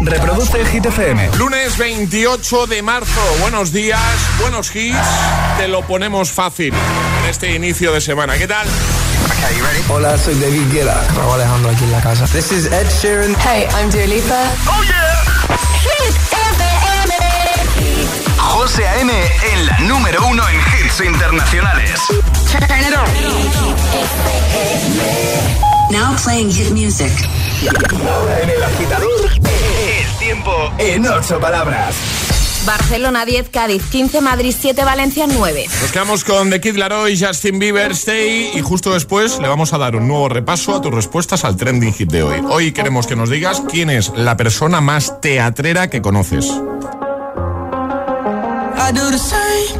Reproduce Hit FM. Lunes 28 de marzo. Buenos días, buenos hits. Te lo ponemos fácil en este inicio de semana. ¿Qué tal? Hola, soy David Guetta. Raúl Alejandro aquí en la casa. This is Ed Sheeran. Hey, I'm Dua Lipa. ¡Oh, yeah! Hit FM. José A.M. en la número uno en hits internacionales. Turn it on. Now playing hit music. Ahora en el agitador, el tiempo en ocho palabras. Barcelona 10, Cádiz 15, Madrid 7, Valencia 9. Nos quedamos con The Kid Laroi, Justin Bieber, Stay y justo después le vamos a dar un nuevo repaso a tus respuestas al trending hit de hoy. Hoy queremos que nos digas quién es la persona más teatrera que conoces. I do the same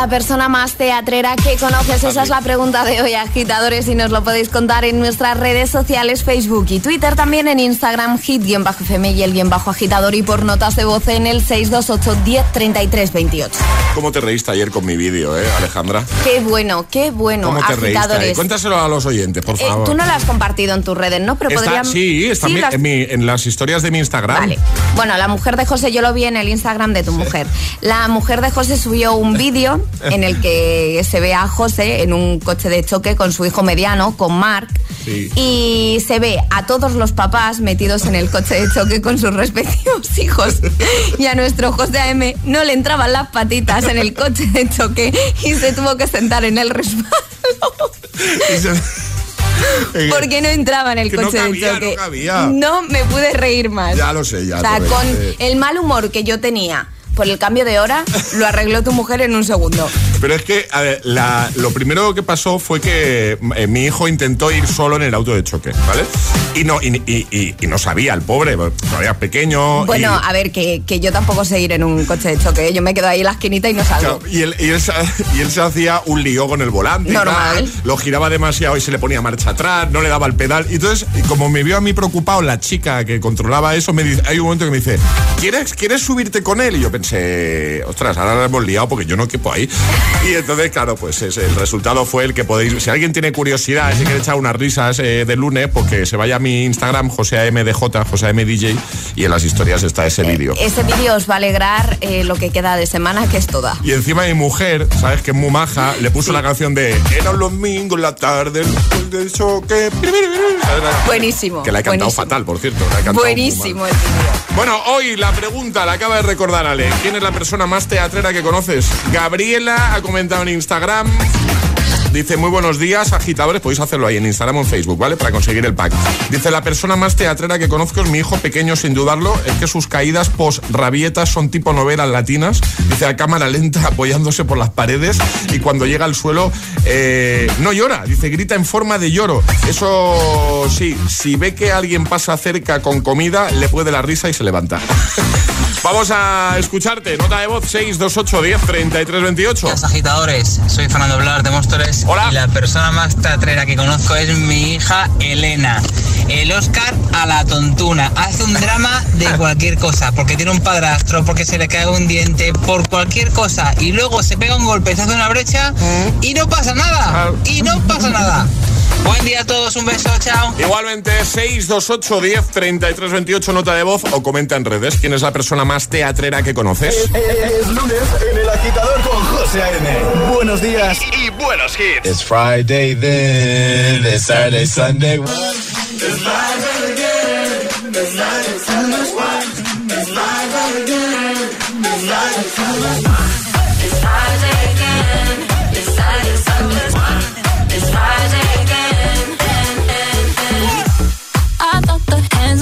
La persona más teatrera que conoces? Esa es la pregunta de hoy, agitadores, y nos lo podéis contar en nuestras redes sociales, Facebook y Twitter, también en Instagram, hit-fm y el guion bajo agitador y por notas de voz en el 628 10 28. ¿Cómo te reíste ayer con mi vídeo, eh, Alejandra? Qué bueno, qué bueno, ¿Cómo te reíste? Cuéntaselo a los oyentes, por Eh, favor. tú no la has compartido en tus redes, ¿no? Pero Está- podrían... sí, está en mi- las- en, mi- en las historias de mi Instagram. Vale. Bueno, la mujer de José, yo lo vi en el Instagram de tu mujer. La mujer de José subió un vídeo en el que se ve a José en un coche de choque con su hijo mediano, con Mark. Sí. Y se ve a todos los papás metidos en el coche de choque con sus respectivos hijos. Y a nuestro José AM no le entraban las patitas en el coche de choque y se tuvo que sentar en el respaldo. Porque no entraba en el Que no coche cabía, de choque. no cabía. No me pude reír más. Ya lo sé, ya O sea, con el mal humor que yo tenía por el cambio de hora, lo arregló tu mujer en un segundo. Pero es que a ver, la- lo primero que pasó fue que eh, mi hijo intentó ir solo en el auto de choque, ¿vale? Y no, y, y- y- y no sabía, el pobre, todavía pequeño. Bueno, a ver, que, que yo tampoco sé ir en un coche de choque. ¿eh? Yo me quedo ahí en la esquinita y no salgo. Claro, y, él, se, y él se hacía un lío con el volante. Normal. tal, lo giraba demasiado y se le ponía marcha atrás, no le daba el pedal. Y entonces, como me vio a mí preocupado, la chica que controlaba eso, me dice, hay un momento que me dice, ¿quieres, ¿quieres subirte con él? Y yo pensé, ostras, ahora la hemos liado porque yo no quepo ahí. Y entonces, claro, pues ese, el resultado fue el que podéis, si alguien tiene curiosidad, si quiere echar unas risas eh, de lunes, porque se vaya a mi Instagram, JoseAMDJ, JoseAMDJ, y en las historias está ese vídeo. Ese vídeo os va a alegrar eh, lo que queda de semana, que es toda. Y encima mi mujer, ¿sabes? Que es muy maja, le puso la canción de Era un domingo en la tarde, el del choque. Buenísimo. Que la he cantado buenísimo. fatal, por cierto. la he cantado Buenísimo el vídeo. Bueno, hoy la pregunta la acaba de recordar Ale. ¿Quién es la persona más teatrera que conoces? Gabriela ha comentado en Instagram. Dice, muy buenos días, agitadores. Podéis hacerlo ahí en Instagram o en Facebook, ¿vale? Para conseguir el pack. Dice, la persona más teatrera que conozco es mi hijo pequeño, sin dudarlo. Es que sus caídas post-rabietas son tipo novelas latinas. Dice, a cámara lenta, apoyándose por las paredes. Y cuando llega al suelo, eh, no llora. Dice, grita en forma de lloro. Eso sí, si ve que alguien pasa cerca con comida, le puede la risa y se levanta. Vamos a escucharte. Nota de voz 628 10 33 28. Los agitadores, soy Fernando Blar de Móstoles. Hola. Y la persona más teatrera que conozco es mi hija Elena. El Oscar a la tontuna. Hace un drama de cualquier cosa, porque tiene un padrastro, porque se le cae un diente, por cualquier cosa. Y luego se pega un golpe, se hace una brecha y no pasa nada. Y no pasa nada. Buen día a todos, un beso, chao. Igualmente 628 10 33 28 nota de voz o comenta en redes quién es la persona más teatrera que conoces. Es lunes en el agitador con José A.M. Buenos días y, y buenos hits. It's Friday then, it's Saturday, Sunday. I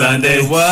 Sunday, what?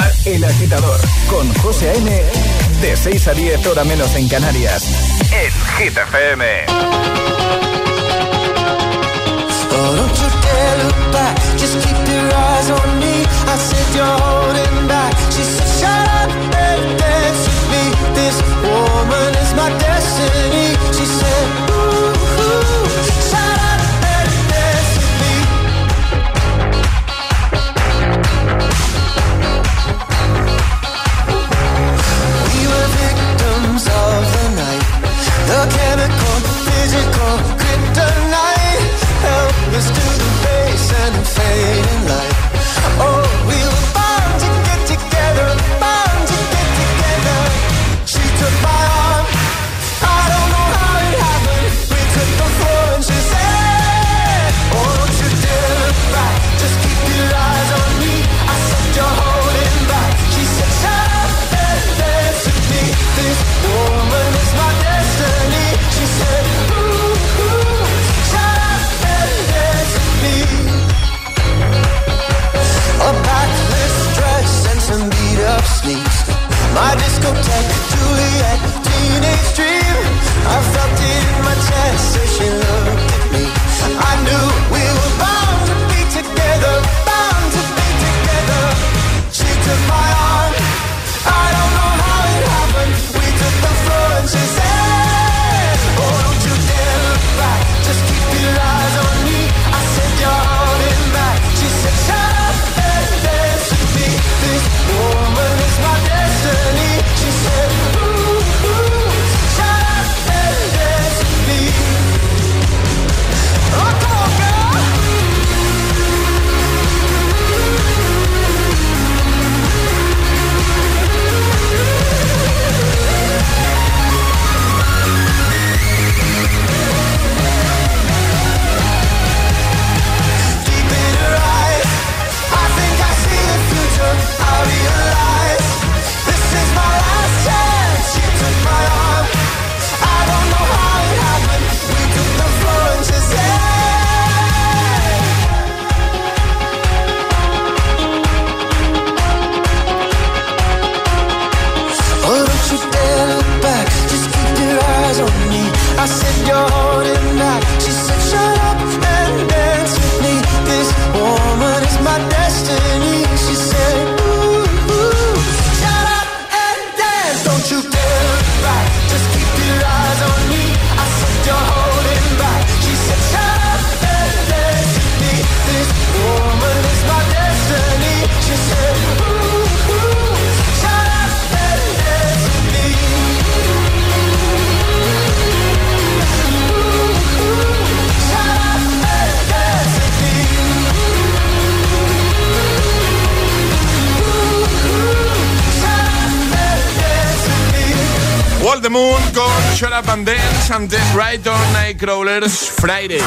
Dance antes Brighton Nightcrawlers Friday.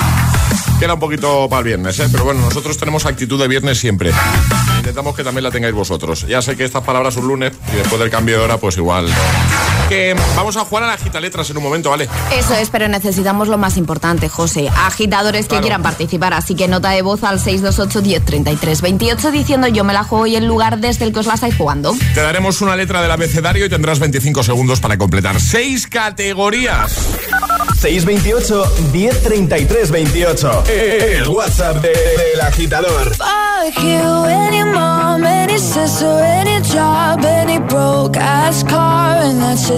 Queda un poquito para el viernes, ¿eh? pero bueno, nosotros tenemos actitud de viernes siempre. Intentamos que también la tengáis vosotros. Ya sé que estas palabras un lunes y después del cambio de hora, pues igual. Que vamos a jugar a la gita letras en un momento, ¿vale? Eso es, pero necesitamos lo más importante, José. Agitadores que quieran participar, así que nota de voz al 628 10 33 28 diciendo yo me la juego y el lugar desde el que os la estáis jugando. Te daremos una letra del abecedario y tendrás 25 segundos para completar seis categorías. 628 1033 28. El WhatsApp de- del agitador. Fuck you, any mom, any sister, any job, any broke ass car, and that's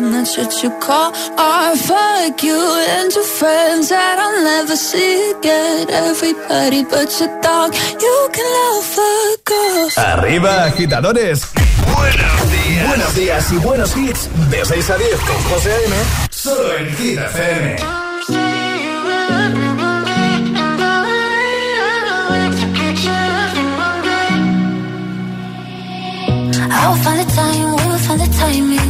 and that's what you call art. Fuck you and your friends that I'll never see again. Everybody but your dog, you can love a girl. Arriba, agitadores. Buenos días. Buenos días y buenos hits. De 6 a 10 con José A.M. Solo en Hit FM. I will find the time, we will find the timing.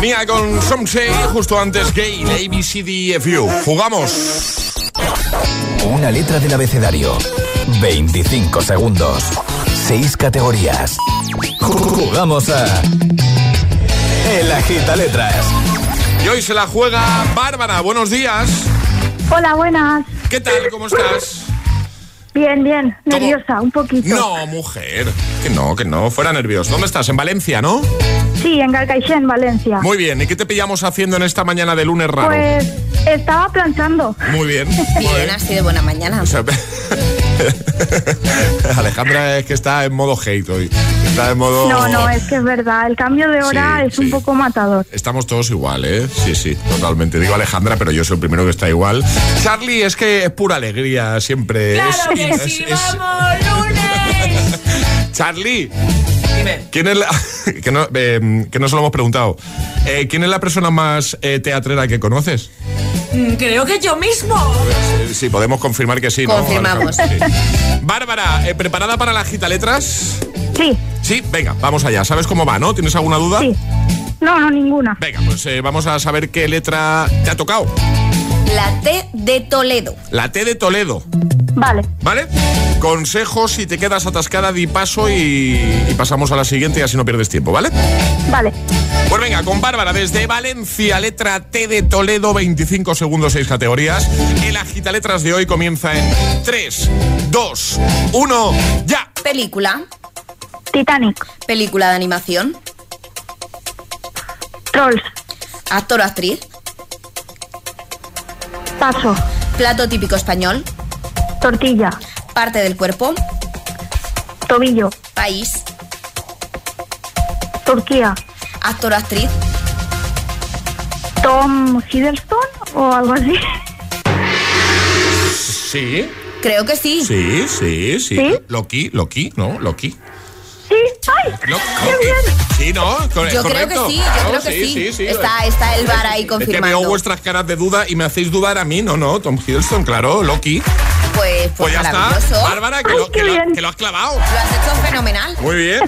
Mía con Some Say, justo antes Gay, ABCDFU. Jugamos. Una letra del abecedario. 25 segundos. 6 categorías. Jugamos a. El Agita Letras. Y hoy se la juega Bárbara. Buenos días. Hola, buenas. ¿Qué tal? ¿Cómo estás? Bien, bien. ¿Cómo? Nerviosa, un poquito. No, mujer. Que no, que no. Fuera nervioso. ¿Dónde estás? En Valencia, ¿no? Sí, en Galcaixent, Valencia. Muy bien. ¿Y qué te pillamos haciendo en esta mañana de lunes raro? Pues estaba planchando. Muy bien. Bien, así de buena mañana. O sea, Alejandra es que está en modo hate hoy. Está en modo. No, no, es que es verdad. El cambio de hora Sí, es un poco matador. Estamos todos igual, ¿eh? Sí, sí, totalmente. Digo Alejandra, pero yo soy el primero que está igual. Charlie, es que es pura alegría siempre. ¡Claro Es- que es- sí! es- ¡Vamos, lunes! Charlie, Dime. ¿quién es la. que, no, eh, que no se lo hemos preguntado. Eh, ¿Quién es la persona más eh, teatrera que conoces? Mm, Creo que yo mismo. Eh, sí, podemos confirmar que sí, ¿no? Confirmamos. Alejandra? Sí. Bárbara, eh, ¿preparada para la gita letras? Sí, Sí, venga, vamos allá. ¿Sabes cómo va, no? ¿Tienes alguna duda? sí. No, no, ninguna. Venga, pues eh, vamos a saber qué letra te ha tocado. La T de Toledo. La T de Toledo, Vale, ¿vale? Consejos si te quedas atascada, di paso y, y pasamos a la siguiente y así no pierdes tiempo, ¿vale? vale. Pues venga, con Bárbara desde Valencia, letra T de Toledo, 25 segundos, 6 categorías. El agita letras de hoy comienza en 3, 2, 1, ya. Película. Titanic. Película de animación. Trolls. Actor o actriz. Paso. Plato típico español. Tortilla. Parte del cuerpo. Tobillo. País. Turquía. Actor o actriz. Tom Hiddleston o algo así. Sí, Creo que sí. sí, sí, sí. ¿Sí? Loki, Loki, ¿no? Loki. Sí. ¡Ay! Lo- ¡Qué bien! Sí, ¿no? Co- Yo creo que correcto. sí, yo Claro, creo que sí. sí, sí. Está, está el bar ahí Es que veo confirmando. vuestras caras de duda y me hacéis dudar a mí, no, no, Tom Hiddleston, claro, Loki. Pues, pues, ya está. Bárbara, que, Ay, lo, qué que, lo, bien. que lo has clavado. Lo has hecho fenomenal. Muy bien,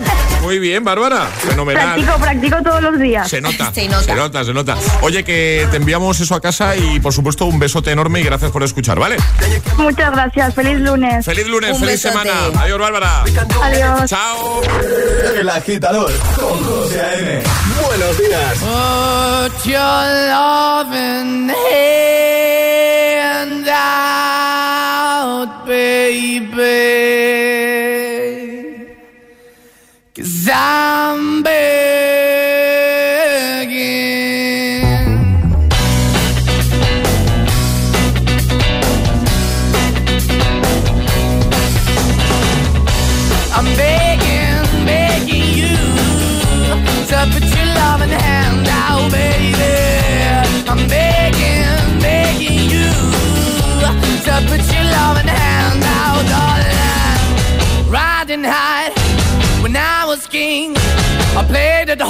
muy bien, Bárbara, fenomenal. Practico, practico todos los días. Se nota, Se nota. se nota, se nota. Oye, que te enviamos eso a casa y por supuesto un besote enorme y gracias por escuchar, ¿vale? Muchas gracias. Feliz lunes. Feliz lunes, Un feliz besote. semana. Adiós, Bárbara. Adiós. Chao. El agitador con José A.M. Buenos días. Zombie.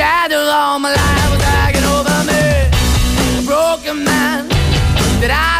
Shadow all my life was hanging over me. A broken man that I.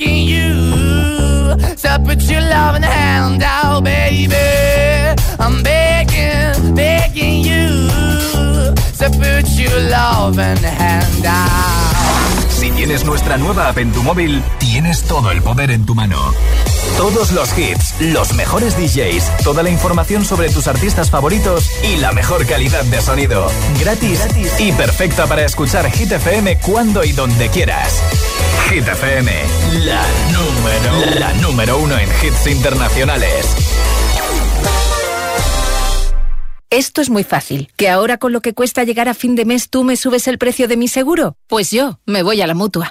you to put your loving hand out, baby. I'm begging, begging you to put your loving hand out. Si tienes nuestra nueva app en tu móvil, tienes todo el poder en tu mano. Todos los hits, los mejores DJs, toda la información sobre tus artistas favoritos y la mejor calidad de sonido. Gratis, y perfecta para escuchar Hit FM cuando y donde quieras. Hit FM, la número, la número uno en hits internacionales. Esto es muy fácil. ¿Que ahora con lo que cuesta llegar a fin de mes tú me subes el precio de mi seguro? Pues yo me voy a la mutua.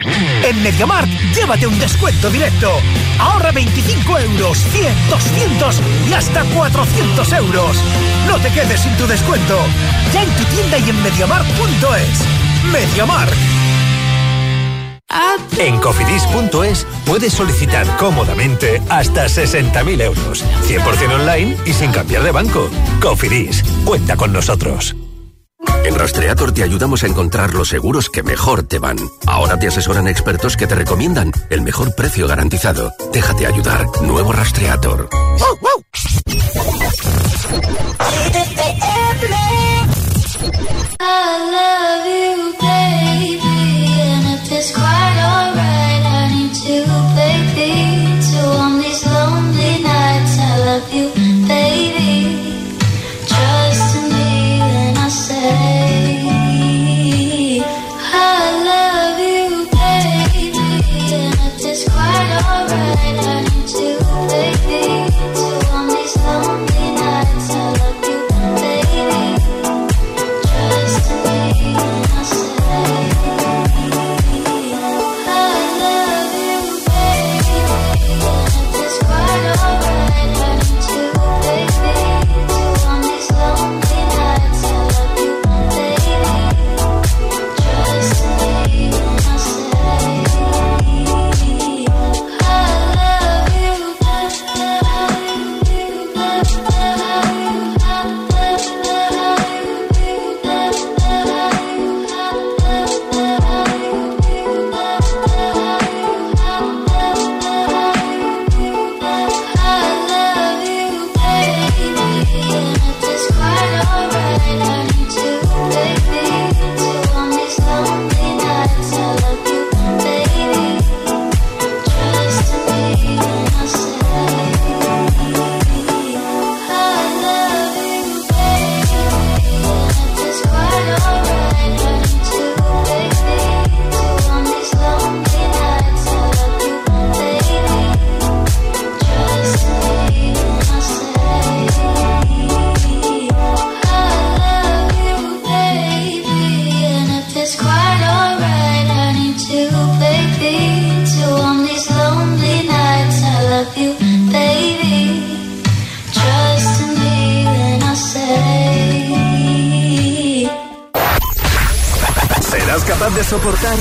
En MediaMarkt, llévate un descuento directo. Ahorra 25 euros, 100, 200 y hasta 400 euros. No te quedes sin tu descuento. Ya en tu tienda y en MediaMarkt.es. MediaMarkt. En cofidis.es puedes solicitar cómodamente hasta 60.000 euros. 100% online y sin cambiar de banco. Cofidis, cuenta con nosotros. En Rastreator te ayudamos a encontrar los seguros que mejor te van. Ahora te asesoran expertos que te recomiendan el mejor precio garantizado. Déjate ayudar. Nuevo Rastreator.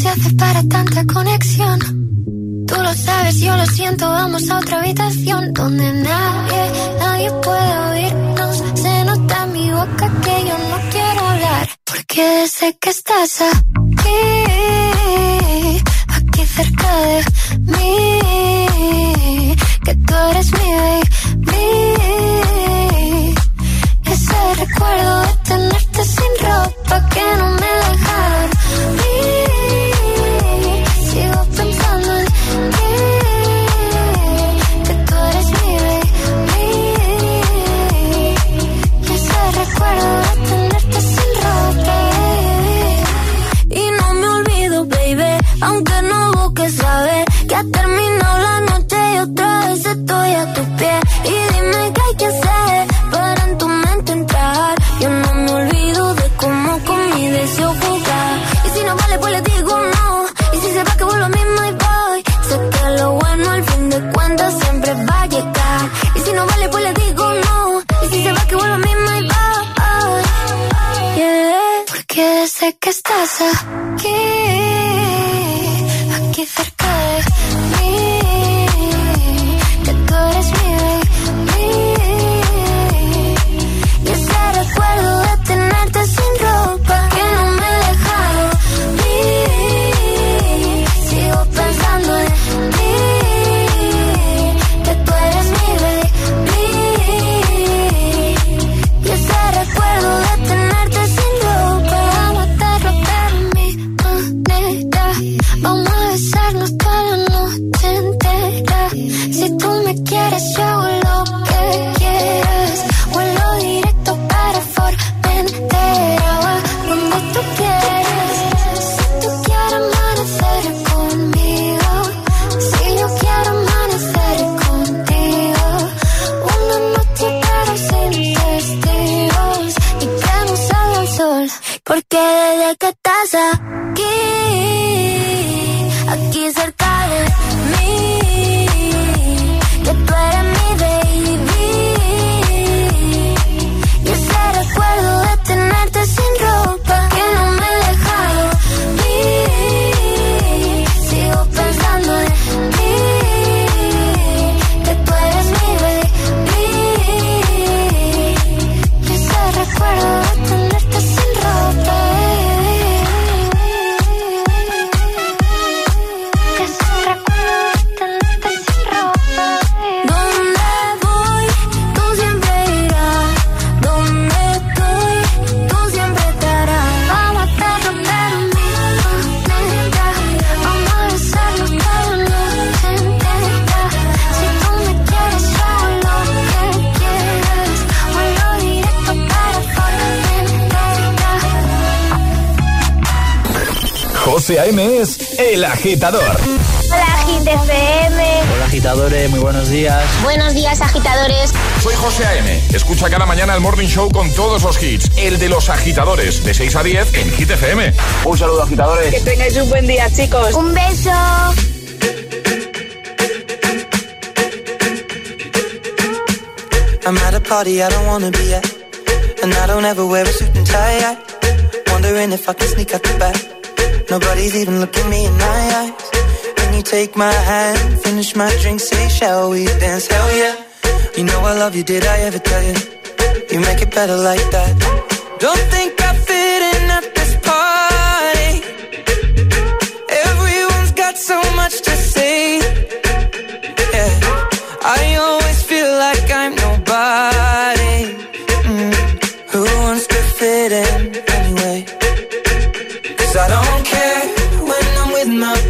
se hace para tanta conexión? Tú lo sabes, yo lo siento, vamos a otra habitación donde nadie, nadie puede oírnos. Se nota en mi boca que yo no quiero hablar, porque sé que estás aquí, Agitador. Hola, Hit FM. Hola agitadores, muy buenos días. Buenos días, agitadores. Soy José A.M. Escucha cada mañana el Morning Show con todos los hits. El de los agitadores, de 6 a 10 en Hit FM. Un saludo agitadores. Que tengáis un buen día, chicos. Un beso. I'm at a party I don't wanna be at. And I don't ever wear a suit and tie. Wondering if I can sneak out the back. Nobody's even looking me in my eyes. When you take my hand, finish my drink, say, shall we dance? Hell yeah. You know I love you, did I ever tell you? You make it better like that. Don't think I fit in at this party. Everyone's got so much to say. Yeah. I always feel like I'm nobody. Mm. Who wants to fit in anyway? Cause I don't care I'm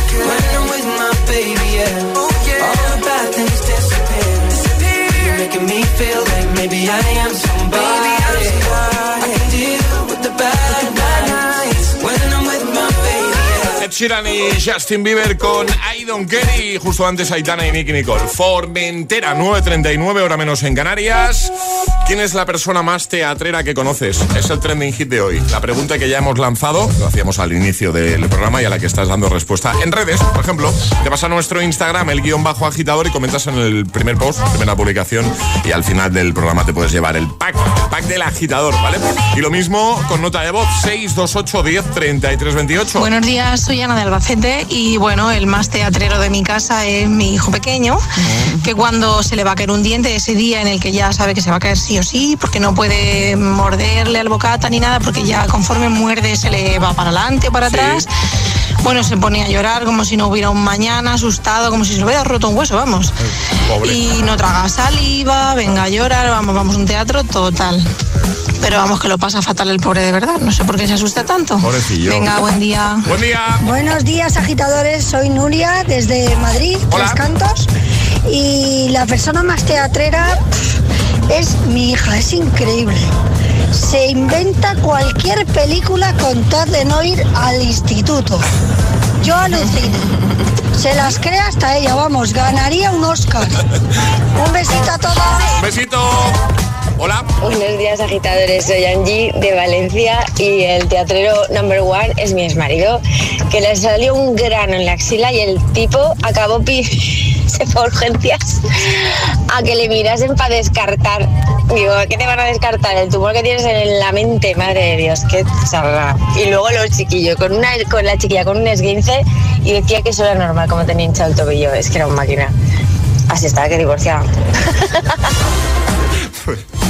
Sheeran y Justin Bieber con I Don't Care y justo antes Aitana y Nicky Nicole. Formentera, 9.39, hora menos en Canarias. ¿Quién es la persona más teatrera que conoces? Es el trending hit de hoy. La pregunta que ya hemos lanzado, lo hacíamos al inicio del programa y a la que estás dando respuesta en redes, por ejemplo, te vas a nuestro Instagram, el guion bajo agitador, y comentas en el primer post, primera publicación, y al final del programa te puedes llevar el pack, el pack del agitador, ¿vale? Y lo mismo con nota de voz, 628 10 33 28. Buenos días, soy Ana de Albacete y bueno, el más teatrero de mi casa es mi hijo pequeño, que cuando se le va a caer un diente, ese día en el que ya sabe que se va a caer sí o sí, porque no puede morderle al bocata ni nada, porque ya conforme muerde se le va para adelante o para atrás. Bueno, se pone a llorar como si no hubiera un mañana, asustado, como si se le hubiera roto un hueso, vamos. Pobre. Y no traga saliva, venga a llorar, vamos, vamos, un teatro total. Pero vamos, que lo pasa fatal el pobre de verdad. No sé por qué se asusta tanto. Pobrecillo. Venga, buen día. Buen día. Buenos días, agitadores. Soy Nuria desde Madrid, Tres Cantos. Y la persona más teatrera es mi hija, es increíble. Se inventa cualquier película con tal de no ir al instituto. Yo alucino. Se las cree hasta ella, vamos, ganaría un Oscar. Un besito a todos. Besito. Hola. Buenos días, agitadores. Soy Angie de Valencia y el teatrero number one es mi exmarido, que le salió un grano en la axila y el tipo acabó se fue a urgencias a que le mirasen para descartar. Digo, ¿qué te van a descartar? El tumor que tienes en la mente, madre de Dios, qué charla. Y luego los chiquillos, con, una, con la chiquilla con un esguince y decía que eso era normal, como tenía hinchado el tobillo. Es que era un máquina. Así estaba, que divorciada.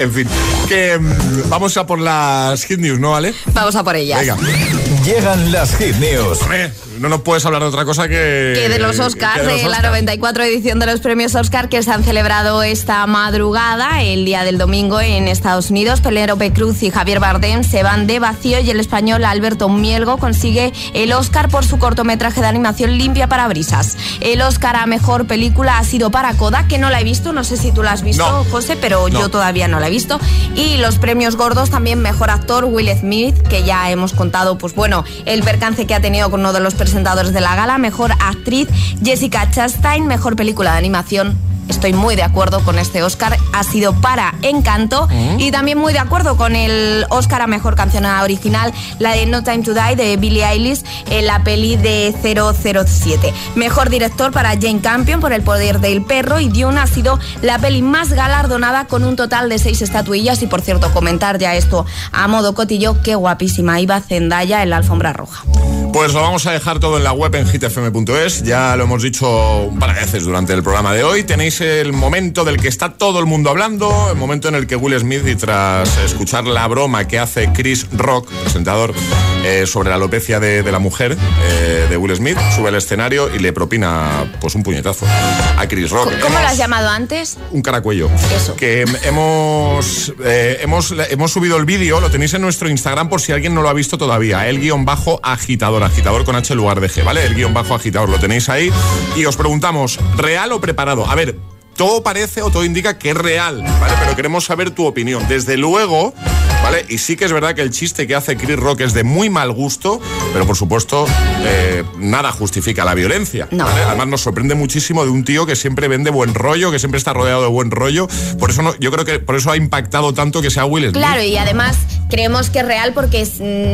En fin, que mm, vamos a por las hit news, ¿no, vale? Vamos a por ellas. Venga. Llegan las hit news. Hombre, no nos puedes hablar de otra cosa que... Que de los Oscars, de, los la Oscars. 94 edición de los premios Oscar que se han celebrado esta madrugada, el día del domingo en Estados Unidos. Penélope Cruz y Javier Bardem se van de vacío y el español Alberto Mielgo consigue el Oscar por su cortometraje de animación Limpia para Brisas. El Oscar a mejor película ha sido para Coda, que no la he visto, no sé si tú la has visto, No. José, pero No. yo todavía no la he visto. Y los premios gordos también mejor actor Will Smith, que ya hemos contado, pues bueno, el percance que ha tenido con uno de los presentadores de la gala, mejor actriz Jessica Chastain, mejor película de animación. Estoy muy de acuerdo con este Oscar, ha sido para Encanto y también muy de acuerdo con el Oscar a mejor canción original, la de No Time to Die de Billie Eilish, en la peli de 007. Mejor director para Jane Campion por El poder del perro y Dune ha sido la peli más galardonada con un total de seis estatuillas y por cierto comentar ya esto a modo cotillo, qué guapísima iba Zendaya en la alfombra roja. Pues lo vamos a dejar todo en la web en hitfm.es. Ya lo hemos dicho un par de veces durante el programa de hoy. Tenéis el momento del que está todo el mundo hablando, el momento en el que Will Smith, y tras escuchar la broma que hace Chris Rock, presentador, eh, sobre la alopecia de, de la mujer eh, de Will Smith, sube al escenario y le propina pues un puñetazo a Chris Rock. ¿Cómo lo has llamado antes? un caracuello. Eso. Que hemos, eh, hemos, hemos subido el vídeo, lo tenéis en nuestro Instagram por si alguien no lo ha visto todavía. El guion bajo agitador, agitador con H en lugar de G, ¿vale? El guion bajo agitador, lo tenéis ahí. Y os preguntamos, ¿real o preparado? A ver. Todo parece o todo indica que es real, ¿vale? Pero queremos saber tu opinión. Desde luego, ¿vale? Y sí que es verdad que el chiste que hace Chris Rock es de muy mal gusto, pero por supuesto, eh, nada justifica la violencia. ¿vale? Además, nos sorprende muchísimo de un tío que siempre vende buen rollo, que siempre está rodeado de buen rollo. Por eso no, yo creo que por eso ha impactado tanto que sea Will Smith. Claro, y además creemos que es real porque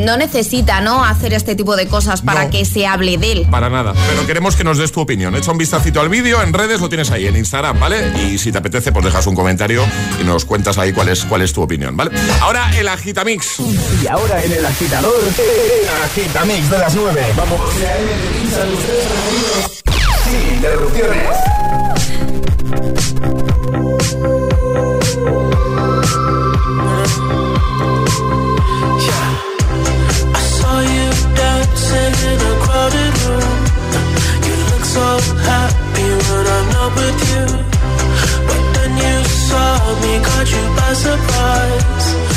no necesita ¿no? hacer este tipo de cosas para No. que se hable de él. Para nada. Pero queremos que nos des tu opinión. Echa un vistacito al vídeo en redes, lo tienes ahí en Instagram, ¿vale? Y si te apetece, pues dejas un comentario y nos cuentas ahí cuál es, cuál es tu opinión, ¿vale? Ahora el Agitamix. Y ahora en el agitador, el Agitamix de las 9. Vamos. Sin interrupciones. I saw you dancing in a crowded room. You look so happy when I'm not with you. But then you saw me, caught you by surprise.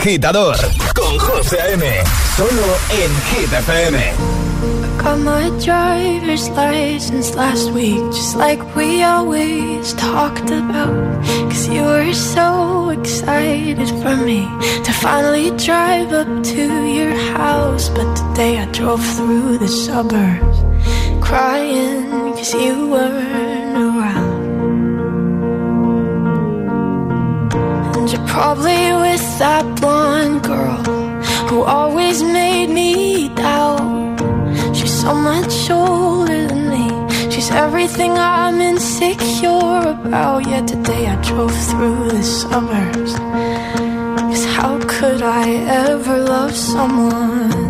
Agitador con José A.M. Solo en Hit FM. Got my driver's license last week, just like we always talked about. Cause you were so excited for me to finally drive up to your house. But today I drove through the suburbs crying cause you weren't around. And you're probably with that everything I'm insecure about. Yet today I drove through the suburbs. Cause how could I ever love someone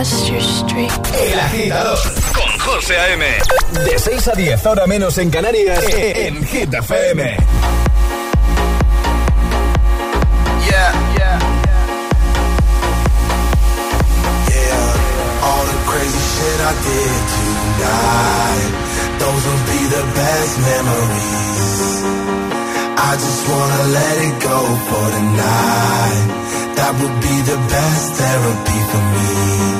El agitador con José A.M. De 6 a 10, ahora menos en Canarias, en Hit FM. Yeah, yeah, yeah. All the crazy shit I did tonight, those will be the best memories. I just wanna let it go for tonight. That would be the best therapy for me.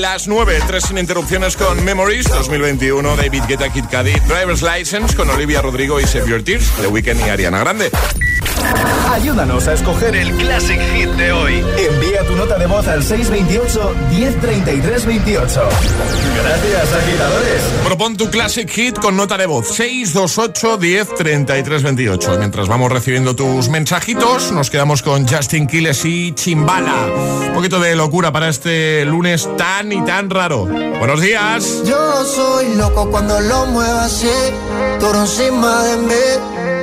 Las 9, tres sin interrupciones con Memories 2021, David Guetta, Kid Cudi, Driver's License con Olivia Rodrigo y Save Your Tears, The Weeknd y Ariana Grande. Ayúdanos a escoger el Classic Hit de hoy. Envía tu nota de voz al 628 1033 28. Gracias, agitadores. Propon tu Classic Hit con nota de voz 628 10 33 28. Mientras vamos recibiendo tus mensajitos, nos quedamos con Justin Quiles y Chimbala. Un poquito de locura para este lunes tan y tan raro. Buenos días. Yo soy loco cuando lo muevo así, tú encima de mí,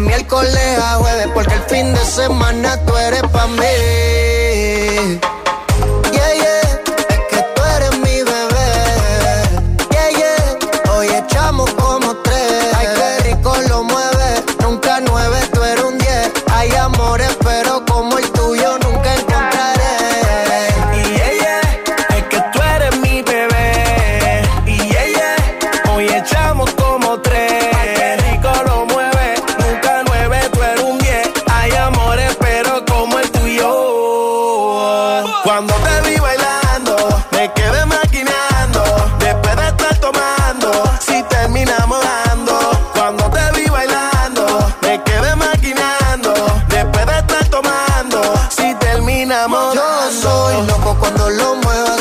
Miércoles a jueves, porque el fin de semana tú eres pa' mí. Cuando lo muevo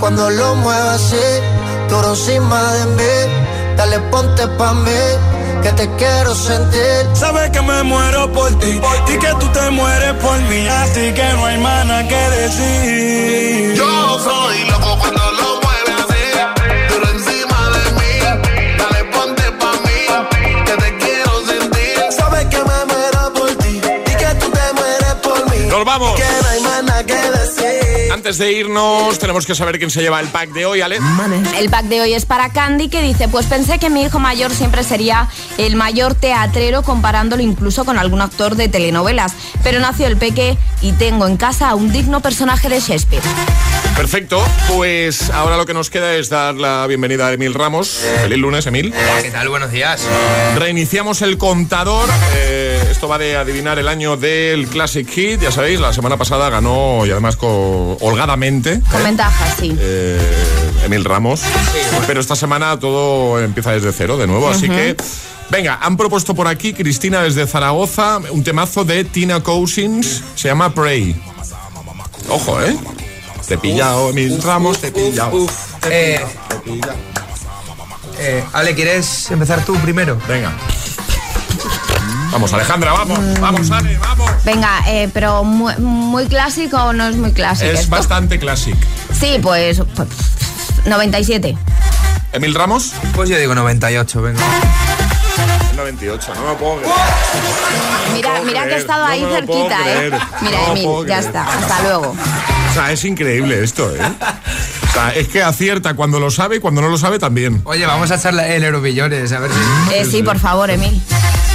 cuando lo muevo así, tú encima de mí, dale ponte pa' mí, que te quiero sentir. Sabes que me muero por ti y que tú te mueres por mí, así que no hay más nada que decir. Yo soy loco cuando lo mueves así, pero encima de mí, dale ponte pa' mí, que te quiero sentir. Sabes que me muero por ti y que tú te mueres por mí. Nos vamos. Antes de irnos, tenemos que saber quién se lleva el pack de hoy, Ale. El pack de hoy es para Candy que dice, pues pensé que mi hijo mayor siempre sería el mayor teatrero comparándolo incluso con algún actor de telenovelas, pero nació el peque y tengo en casa a un digno personaje de Shakespeare. Perfecto, pues ahora lo que nos queda es dar la bienvenida a Emil Ramos. Feliz lunes, Emil. ¿Qué tal? Buenos días. Reiniciamos el contador. Eh, esto va de adivinar el año del Classic Hit. Ya sabéis, la semana pasada ganó y además co- holgadamente. Con ventaja, sí. eh, Emil Ramos. Pero esta semana todo empieza desde cero de nuevo, así que. Venga, han propuesto por aquí, Cristina desde Zaragoza, un temazo de Tina Cousins, se llama Pray. Ojo, ¿eh? Te he pillado, Emil Ramos, te he pillado. Eh, eh, Ale, ¿quieres empezar tú primero? Venga. Vamos, Alejandra, vamos, vamos, Ale, vamos. Venga, eh, pero muy, muy clásico o no es muy clásico. Es esto? bastante clásico. Sí, pues, pues 97. ¿Emil Ramos? Pues yo digo 98, venga. 98, no me puedo creer. Mira, puedo mira que he estado no ahí lo cerquita, ¿eh? creer, Mira, no lo Emil, ya creer. está. Hasta luego. O sea, es increíble esto, ¿eh? O sea, es que acierta cuando lo sabe y cuando no lo sabe también. Oye, vamos a echar la- el Eurobillones, a ver si... Eh, sí, por favor, Emil.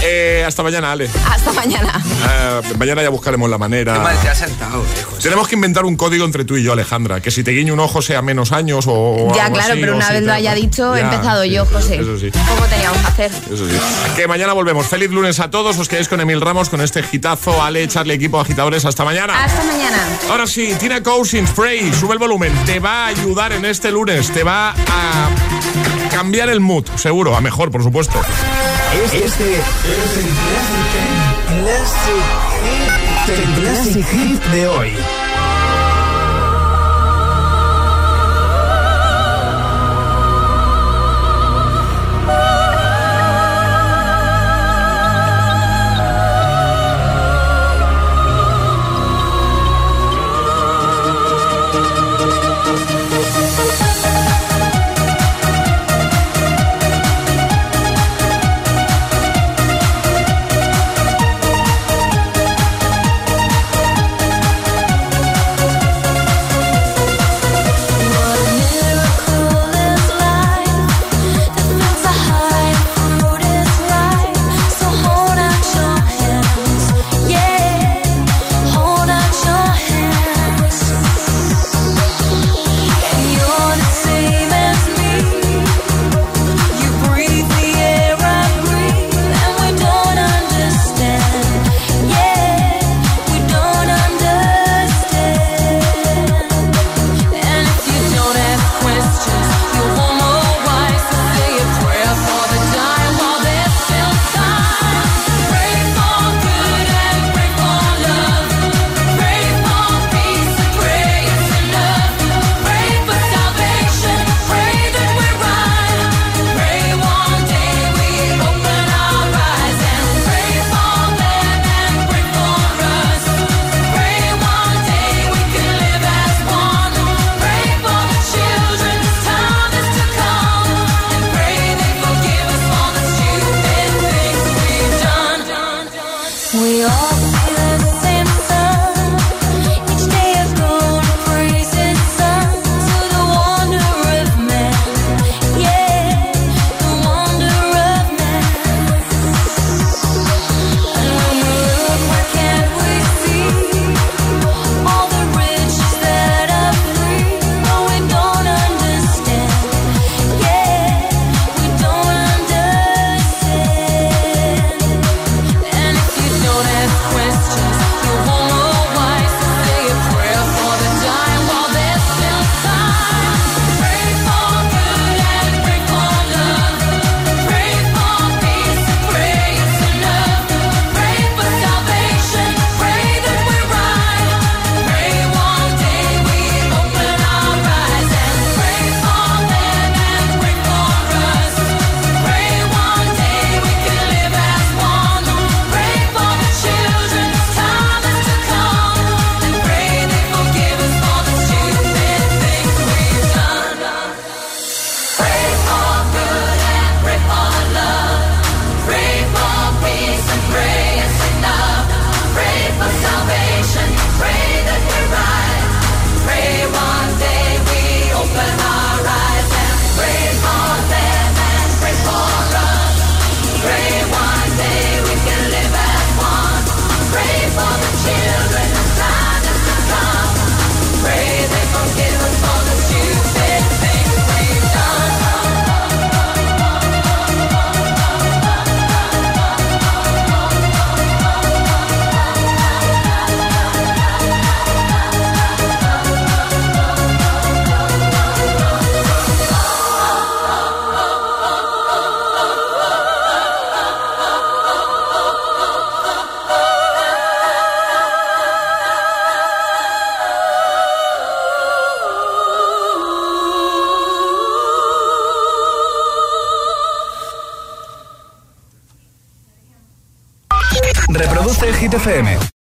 Eh, hasta mañana, Ale. Hasta mañana. Eh, mañana ya buscaremos la manera. Qué mal te has sentado, José. Tenemos que inventar un código entre tú y yo, Alejandra. Que si te guiño un ojo sea menos años o. o Ya, algo claro, así, pero una vez lo haya dicho, he Ya, empezado sí, yo, José. Eso sí. ¿Cómo teníamos que hacer? Eso sí. Que mañana volvemos. Feliz lunes a todos. Os quedáis con Emil Ramos, con este gitazo. Ale, echarle equipo agitadores. Hasta mañana. Hasta mañana. Ahora sí, Tina Cousins, Spray, sube el volumen. Te va a ayudar en este lunes. Te va a cambiar el mood, seguro. A mejor, por supuesto. Este es el Classic, Classic, Classic Hit de hoy.